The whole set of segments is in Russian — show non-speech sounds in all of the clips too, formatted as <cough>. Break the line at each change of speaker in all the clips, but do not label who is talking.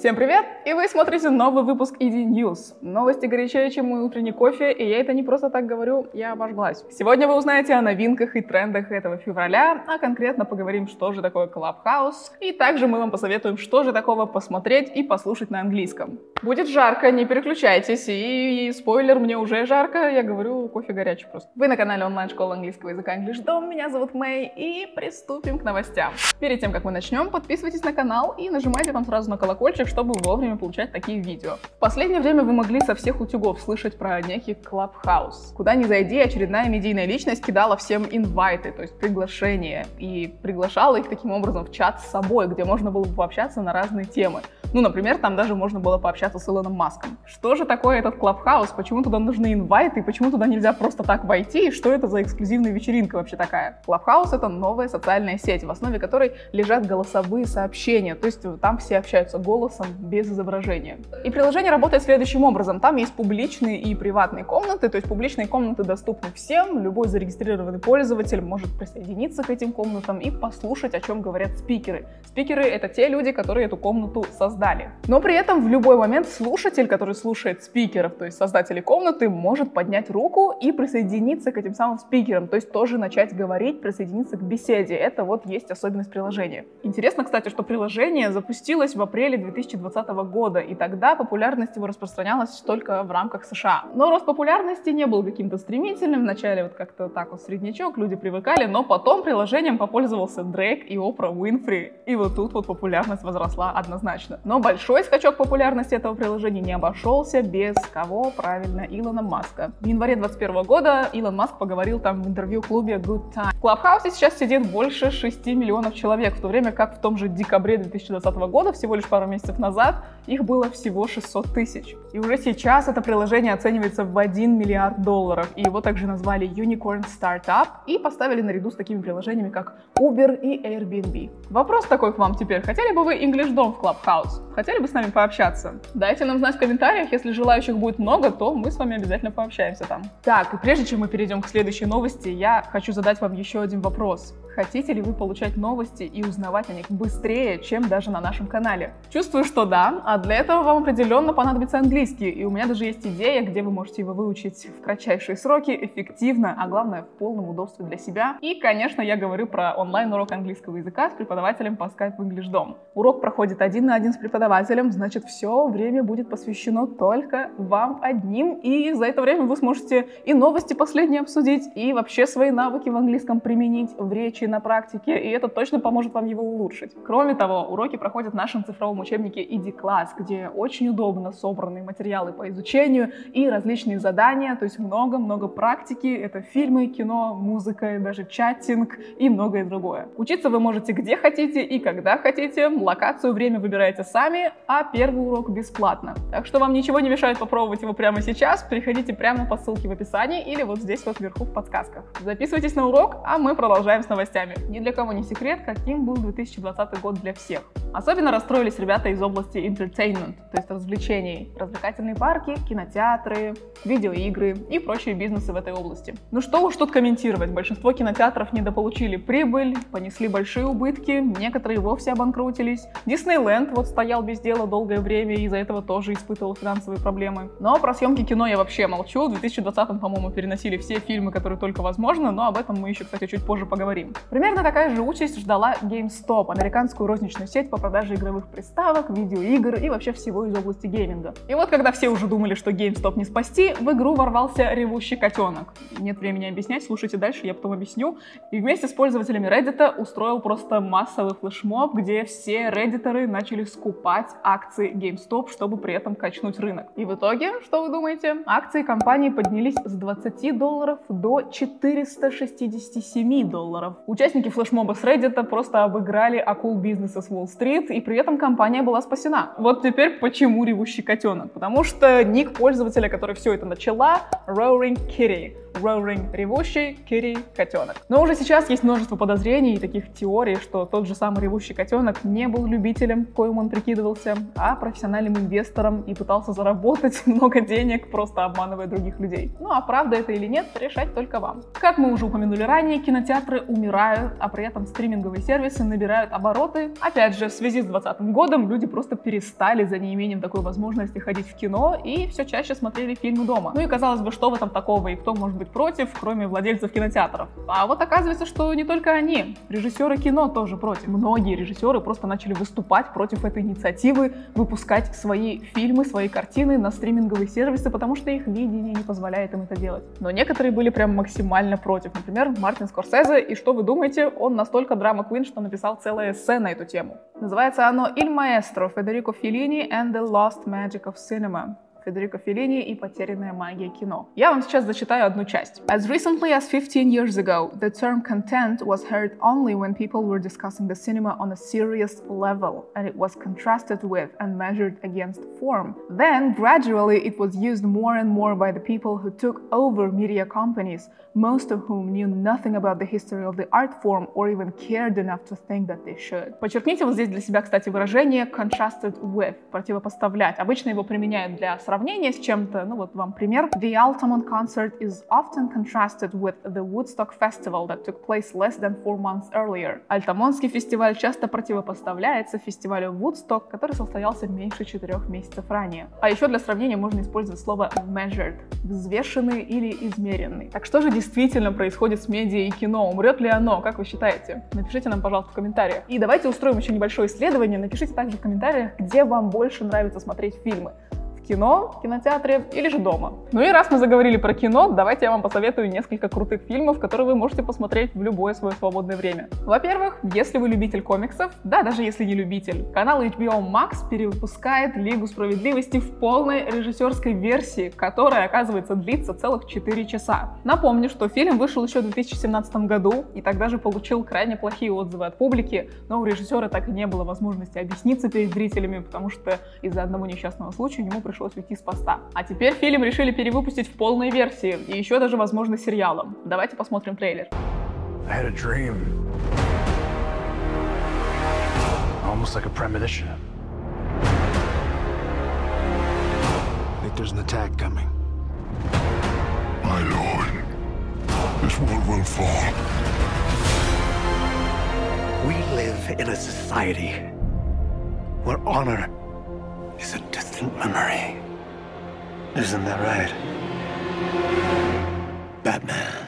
Всем привет! И вы смотрите новый выпуск ED News. Новости горячее, чем мой утренний кофе, и я это не просто так говорю, я обожглась. Сегодня вы узнаете о новинках и трендах этого февраля, а конкретно поговорим, что же такое Clubhouse, и также мы вам посоветуем, что же такого посмотреть и послушать на английском. Будет жарко, не переключайтесь, и, и спойлер, мне уже жарко, я говорю, кофе горячий просто. Вы на канале онлайн-школы английского языка English Dom, меня зовут Мэй, и приступим к новостям. Перед тем, как мы начнем, подписывайтесь на канал и нажимайте там сразу на колокольчик, чтобы вовремя получать такие видео. В последнее время вы могли со всех утюгов слышать про некий Clubhouse. Куда ни зайди, очередная медийная личность кидала всем инвайты, то есть приглашения, и приглашала их таким образом в чат с собой, где можно было пообщаться на разные темы. Ну, например, там даже можно было пообщаться с Илоном Маском. Что же такое этот Clubhouse? Почему туда нужны инвайты? Почему туда нельзя просто так войти? И что это за эксклюзивная вечеринка вообще такая? Clubhouse — это новая социальная сеть, в основе которой лежат голосовые сообщения. То есть там все общаются голосом без изображения. И приложение работает следующим образом. Там есть публичные и приватные комнаты. То есть публичные комнаты доступны всем. Любой зарегистрированный пользователь может присоединиться к этим комнатам и послушать, о чем говорят спикеры. Спикеры — это те люди, которые эту комнату создали создали. Но при этом в любой момент слушатель, который слушает спикеров, то есть создатели комнаты, может поднять руку и присоединиться к этим самым спикерам, то есть тоже начать говорить, присоединиться к беседе. Это вот есть особенность приложения. Интересно, кстати, что приложение запустилось в апреле 2020 года, и тогда популярность его распространялась только в рамках США. Но рост популярности не был каким-то стремительным. Вначале вот как-то так вот среднячок, люди привыкали, но потом приложением попользовался Дрейк и Опра Уинфри. И вот тут вот популярность возросла однозначно. Но большой скачок популярности этого приложения не обошелся без кого, правильно, Илона Маска. В январе 2021 года Илон Маск поговорил там в интервью клубе Good Time. В Клабхаусе сейчас сидит больше 6 миллионов человек, в то время как в том же декабре 2020 года, всего лишь пару месяцев назад, их было всего 600 тысяч. И уже сейчас это приложение оценивается в 1 миллиард долларов, и его также назвали Unicorn Startup и поставили наряду с такими приложениями, как Uber и Airbnb. Вопрос такой к вам теперь. Хотели бы вы English Dom в Clubhouse? Хотели бы с нами пообщаться? Дайте нам знать в комментариях, если желающих будет много, то мы с вами обязательно пообщаемся там. Так, и прежде чем мы перейдем к следующей новости, я хочу задать вам еще один вопрос. Хотите ли вы получать новости и узнавать о них быстрее, чем даже на нашем канале? Чувствую, что да, а для этого вам определенно понадобится английский, и у меня даже есть идея, где вы можете его выучить в кратчайшие сроки, эффективно, а главное в полном удобстве для себя. И, конечно, я говорю про онлайн-урок английского языка с преподавателем по Skype в English Dom. Урок проходит один на один с преподавателем, значит, все время будет посвящено только вам одним, и за это время вы сможете и новости последние обсудить, и вообще свои навыки в английском применить в речи, случае на практике, и это точно поможет вам его улучшить. Кроме того, уроки проходят в нашем цифровом учебнике ID Class, где очень удобно собраны материалы по изучению и различные задания, то есть много-много практики. Это фильмы, кино, музыка, даже чатинг и многое другое. Учиться вы можете где хотите и когда хотите, локацию, время выбираете сами, а первый урок бесплатно. Так что вам ничего не мешает попробовать его прямо сейчас, переходите прямо по ссылке в описании или вот здесь вот вверху в подсказках. Записывайтесь на урок, а мы продолжаем с новостями новостями. Ни для кого не секрет, каким был 2020 год для всех. Особенно расстроились ребята из области entertainment, то есть развлечений, развлекательные парки, кинотеатры, видеоигры и прочие бизнесы в этой области. Ну что уж тут комментировать, большинство кинотеатров недополучили прибыль, понесли большие убытки, некоторые вовсе обанкротились. Диснейленд вот стоял без дела долгое время и из-за этого тоже испытывал финансовые проблемы. Но про съемки кино я вообще молчу. В 2020, по-моему, переносили все фильмы, которые только возможно, но об этом мы еще, кстати, чуть позже поговорим. Примерно такая же участь ждала GameStop, американскую розничную сеть по продаже игровых приставок, видеоигр и вообще всего из области гейминга. И вот когда все уже думали, что GameStop не спасти, в игру ворвался ревущий котенок. Нет времени объяснять, слушайте дальше, я потом объясню. И вместе с пользователями Reddit устроил просто массовый флешмоб, где все реддиторы начали скупать акции GameStop, чтобы при этом качнуть рынок. И в итоге, что вы думаете? Акции компании поднялись с 20 долларов до 467 долларов. Участники флешмоба с Reddit просто обыграли акул бизнеса с Уолл-стрит, и при этом компания была спасена. Вот теперь почему ревущий котенок? Потому что ник пользователя, который все это начала, Roaring Kitty. Roaring, ревущий, Кири, котенок. Но уже сейчас есть множество подозрений и таких теорий, что тот же самый ревущий котенок не был любителем, коим он прикидывался, а профессиональным инвестором и пытался заработать <laughs> много денег, просто обманывая других людей. Ну а правда это или нет, решать только вам. Как мы уже упомянули ранее, кинотеатры умирают, а при этом стриминговые сервисы набирают обороты. Опять же, в связи с 2020 годом люди просто перестали за неимением такой возможности ходить в кино и все чаще смотрели фильмы дома. Ну и казалось бы, что в этом такого и кто может быть против, кроме владельцев кинотеатров. А вот оказывается, что не только они. Режиссеры кино тоже против. Многие режиссеры просто начали выступать против этой инициативы, выпускать свои фильмы, свои картины на стриминговые сервисы, потому что их видение не позволяет им это делать. Но некоторые были прям максимально против. Например, Мартин Скорсезе. И что вы думаете, он настолько драма Квин, что написал целое эссе на эту тему. Называется оно «Il Maestro Федерико Феллини and the Lost Magic of Cinema». Федерико Феллини и «Потерянная магия кино». Я вам сейчас зачитаю одну часть. As recently as 15 years ago, the term content was heard only when people were discussing the cinema on a serious level, and it was contrasted with and measured against form. Then, gradually, it was used more and more by the people who took over media companies, most of whom knew nothing about the history of the art form or even cared enough to think that they should. Подчеркните вот здесь для себя, кстати, выражение contrasted with, противопоставлять. Обычно его применяют для сравнения с чем-то. Ну вот вам пример. The Altamont concert is often contrasted with the Woodstock festival that took place less than four months earlier. Альтамонский фестиваль часто противопоставляется фестивалю Woodstock, который состоялся меньше четырех месяцев ранее. А еще для сравнения можно использовать слово measured, взвешенный или измеренный. Так что же действительно происходит с медиа и кино? Умрет ли оно? Как вы считаете? Напишите нам, пожалуйста, в комментариях. И давайте устроим еще небольшое исследование. Напишите также в комментариях, где вам больше нравится смотреть фильмы кино, в кинотеатре или же дома. Ну и раз мы заговорили про кино, давайте я вам посоветую несколько крутых фильмов, которые вы можете посмотреть в любое свое свободное время. Во-первых, если вы любитель комиксов, да, даже если не любитель, канал HBO Max перевыпускает Лигу Справедливости в полной режиссерской версии, которая, оказывается, длится целых 4 часа. Напомню, что фильм вышел еще в 2017 году и тогда же получил крайне плохие отзывы от публики, но у режиссера так и не было возможности объясниться перед зрителями, потому что из-за одного несчастного случая ему пришлось пришлось уйти с поста. А теперь фильм решили перевыпустить в полной версии и еще даже, возможно, сериалом. Давайте посмотрим трейлер. I had a dream. Almost like a premonition. I think there's an attack coming. My lord, this world will fall. We live in a society where honor is a distant memory. Isn't that right? Batman.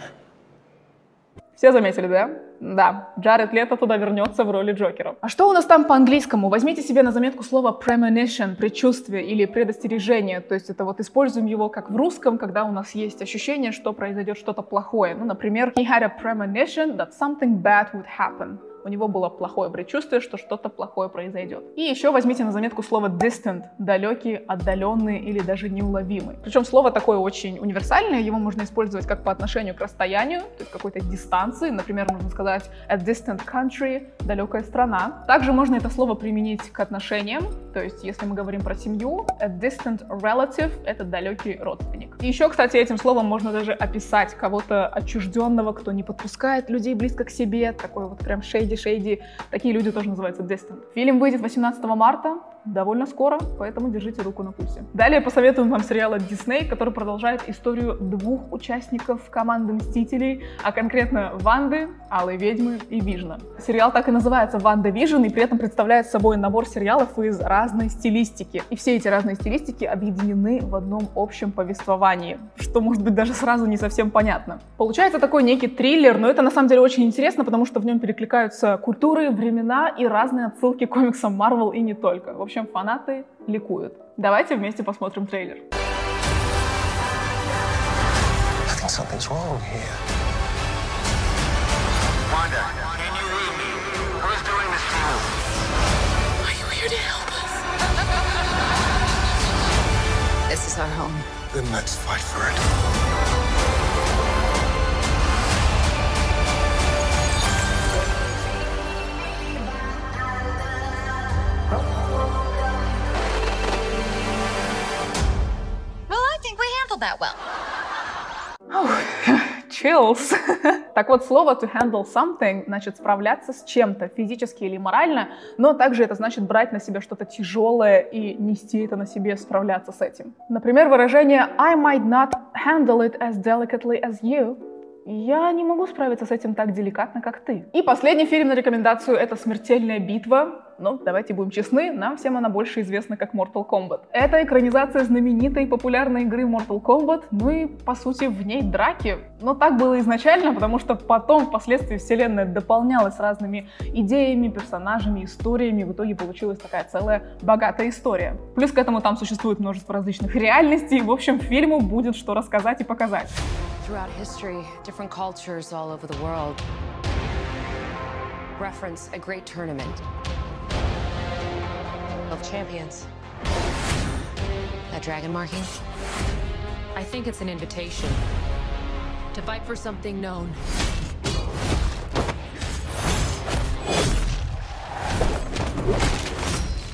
Все заметили, да? Да, Джаред Лето туда вернется в роли Джокера. А что у нас там по-английскому? Возьмите себе на заметку слово premonition, предчувствие или предостережение. То есть это вот используем его как в русском, когда у нас есть ощущение, что произойдет что-то плохое. Ну, например, he had a premonition that something bad would happen у него было плохое предчувствие, что что-то плохое произойдет. И еще возьмите на заметку слово distant, далекий, отдаленный или даже неуловимый. Причем слово такое очень универсальное, его можно использовать как по отношению к расстоянию, то есть какой-то дистанции, например, можно сказать a distant country, далекая страна. Также можно это слово применить к отношениям, то есть если мы говорим про семью, a distant relative — это далекий родственник. И еще, кстати, этим словом можно даже описать кого-то отчужденного, кто не подпускает людей близко к себе, такой вот прям shady shady, Такие люди тоже называются distant. Фильм выйдет 18 марта, довольно скоро, поэтому держите руку на пульсе. Далее посоветуем вам сериал от Disney, который продолжает историю двух участников команды Мстителей, а конкретно Ванды, Алой Ведьмы и Вижна. Сериал так и называется «WandaVision» и при этом представляет собой набор сериалов из разной стилистики. И все эти разные стилистики объединены в одном общем повествовании, что может быть даже сразу не совсем понятно. Получается такой некий триллер, но это на самом деле очень интересно, потому что в нем перекликаются культуры, времена и разные отсылки к комиксам Marvel и не только. В общем, фанаты ликуют. Давайте вместе посмотрим трейлер. This is our home. Then let's fight for it. That well. <laughs> chills. <laughs> так вот, слово to handle something значит справляться с чем-то физически или морально, но также это значит брать на себя что-то тяжелое и нести это на себе, справляться с этим. Например, выражение I might not handle it as delicately as you я не могу справиться с этим так деликатно, как ты. И последний фильм на рекомендацию — это «Смертельная битва». Ну, давайте будем честны, нам всем она больше известна как Mortal Kombat. Это экранизация знаменитой популярной игры Mortal Kombat, ну и, по сути, в ней драки. Но так было изначально, потому что потом, впоследствии, вселенная дополнялась разными идеями, персонажами, историями. В итоге получилась такая целая богатая история. Плюс к этому там существует множество различных реальностей. В общем, фильму будет что рассказать и показать. Throughout history, different cultures all over the world reference a great tournament of champions. That dragon marking? I think it's an invitation to fight for something known.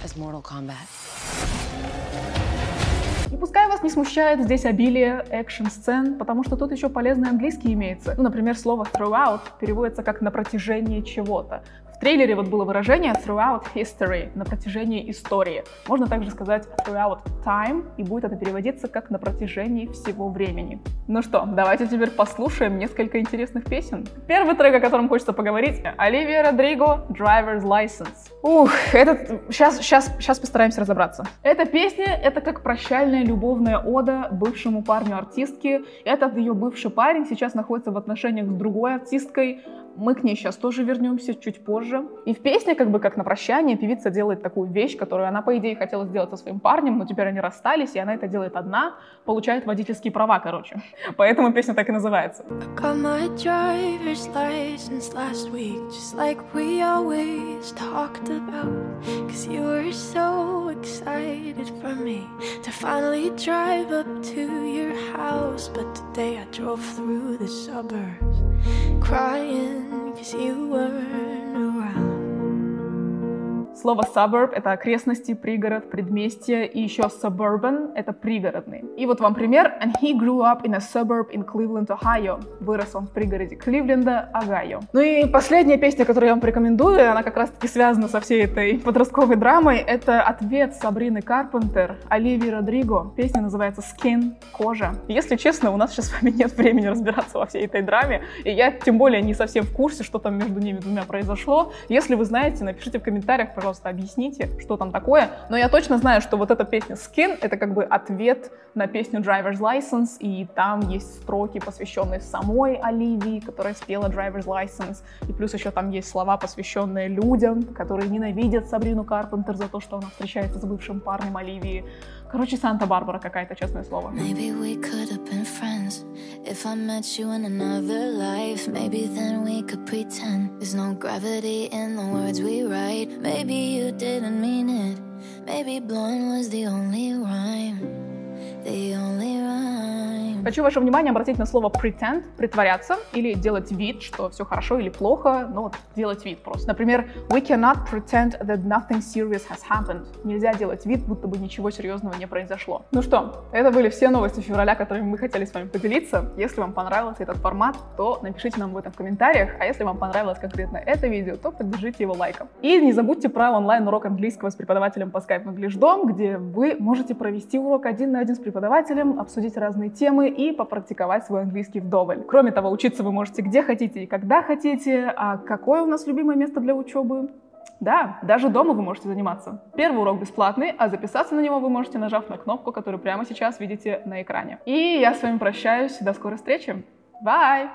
As Mortal Kombat. И пускай вас не смущает здесь обилие экшн-сцен, потому что тут еще полезный английский имеется. Ну, например, слово throughout переводится как «на протяжении чего-то». В трейлере вот было выражение throughout history, на протяжении истории. Можно также сказать throughout time, и будет это переводиться как на протяжении всего времени. Ну что, давайте теперь послушаем несколько интересных песен. Первый трек, о котором хочется поговорить, Оливия Родриго, Driver's License. Ух, этот... Сейчас, сейчас, сейчас постараемся разобраться. Эта песня — это как прощальная любовная ода бывшему парню артистки. Этот ее бывший парень сейчас находится в отношениях с другой артисткой, мы к ней сейчас тоже вернемся чуть позже. И в песне, как бы как на прощание, певица делает такую вещь, которую она, по идее, хотела сделать со своим парнем, но теперь они расстались, и она это делает одна, получает водительские права, короче. <laughs> Поэтому песня так и называется. house. But today I drove through the suburbs crying Cause you were. Слово suburb — это окрестности, пригород, предместье, и еще suburban — это пригородный. И вот вам пример. And he grew up in a suburb in Cleveland, Ohio. Вырос он в пригороде Кливленда, Огайо. Ну и последняя песня, которую я вам порекомендую, она как раз-таки связана со всей этой подростковой драмой. Это ответ Сабрины Карпентер, Оливии Родриго. Песня называется Skin, кожа. Если честно, у нас сейчас с вами нет времени разбираться во всей этой драме, и я тем более не совсем в курсе, что там между ними двумя произошло. Если вы знаете, напишите в комментариях, пожалуйста, пожалуйста, объясните, что там такое. Но я точно знаю, что вот эта песня Skin — это как бы ответ на песню Driver's License, и там есть строки, посвященные самой Оливии, которая спела Driver's License, и плюс еще там есть слова, посвященные людям, которые ненавидят Сабрину Карпентер за то, что она встречается с бывшим парнем Оливии. Короче, Санта-Барбара какая-то, честное слово. Maybe we could have been friends If I met you in another life Maybe then we could pretend There's no gravity in the words we write Maybe you didn't mean it Maybe blowing was the only rhyme The only rhyme Хочу ваше внимание обратить на слово pretend, притворяться или делать вид, что все хорошо или плохо, но делать вид просто. Например, we cannot pretend that nothing serious has happened. Нельзя делать вид, будто бы ничего серьезного не произошло. Ну что, это были все новости февраля, которыми мы хотели с вами поделиться. Если вам понравился этот формат, то напишите нам об этом в комментариях, а если вам понравилось конкретно это видео, то поддержите его лайком. И не забудьте про онлайн-урок английского с преподавателем по Skype English Dom, где вы можете провести урок один на один с преподавателем, обсудить разные темы и попрактиковать свой английский вдоволь. Кроме того, учиться вы можете где хотите и когда хотите. А какое у нас любимое место для учебы? Да, даже дома вы можете заниматься. Первый урок бесплатный, а записаться на него вы можете, нажав на кнопку, которую прямо сейчас видите на экране. И я с вами прощаюсь. До скорой встречи. Bye!